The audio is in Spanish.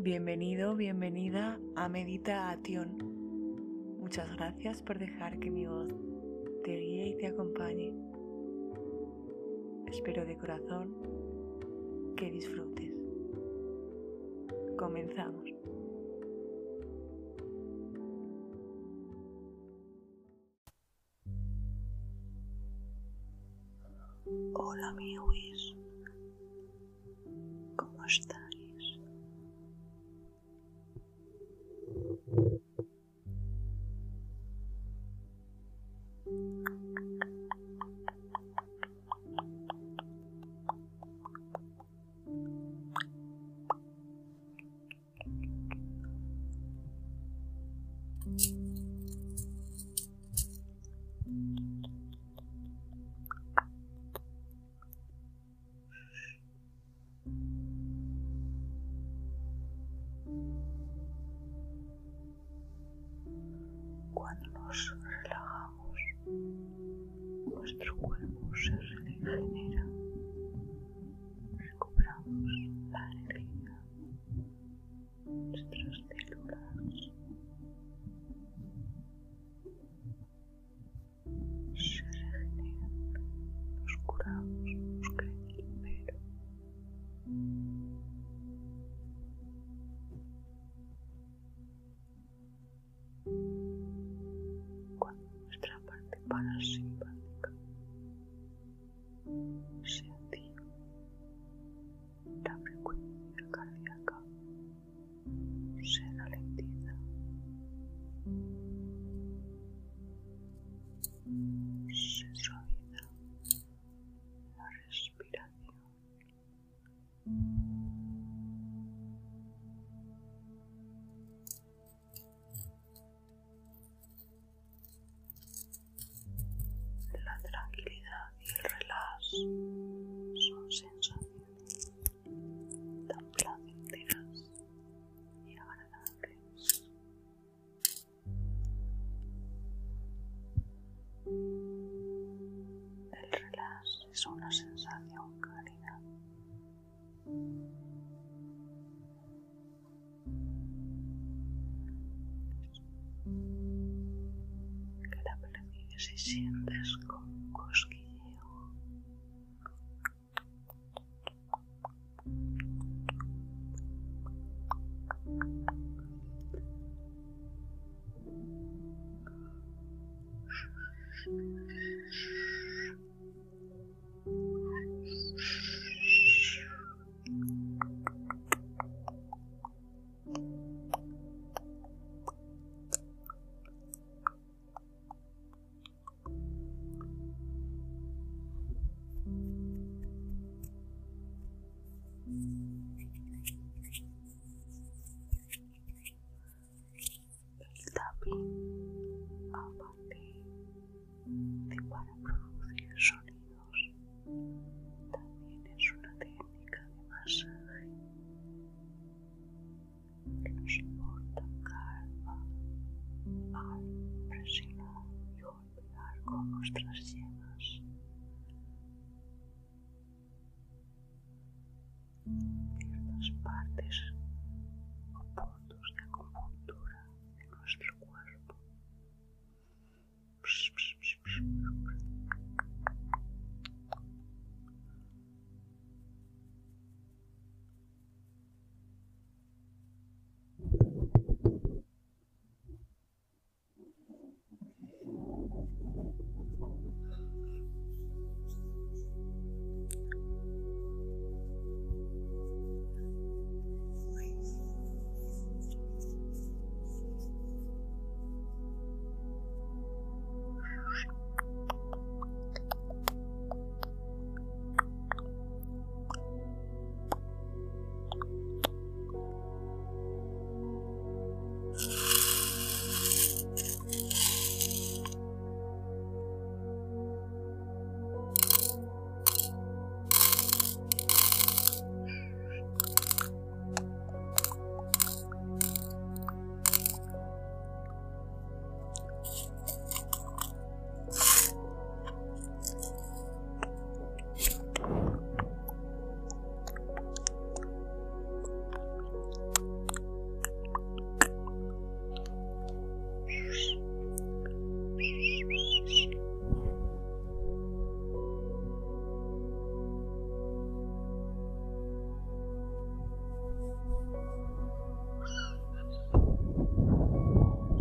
Bienvenido, bienvenida a Meditación. Muchas gracias por dejar que mi voz te guíe y te acompañe. Espero de corazón que disfrutes. Comenzamos. Hola amigos, ¿cómo estáis? Cuando nos relajamos, nuestro cuerpo se regenera, y sientes con cosquilleo. nuestras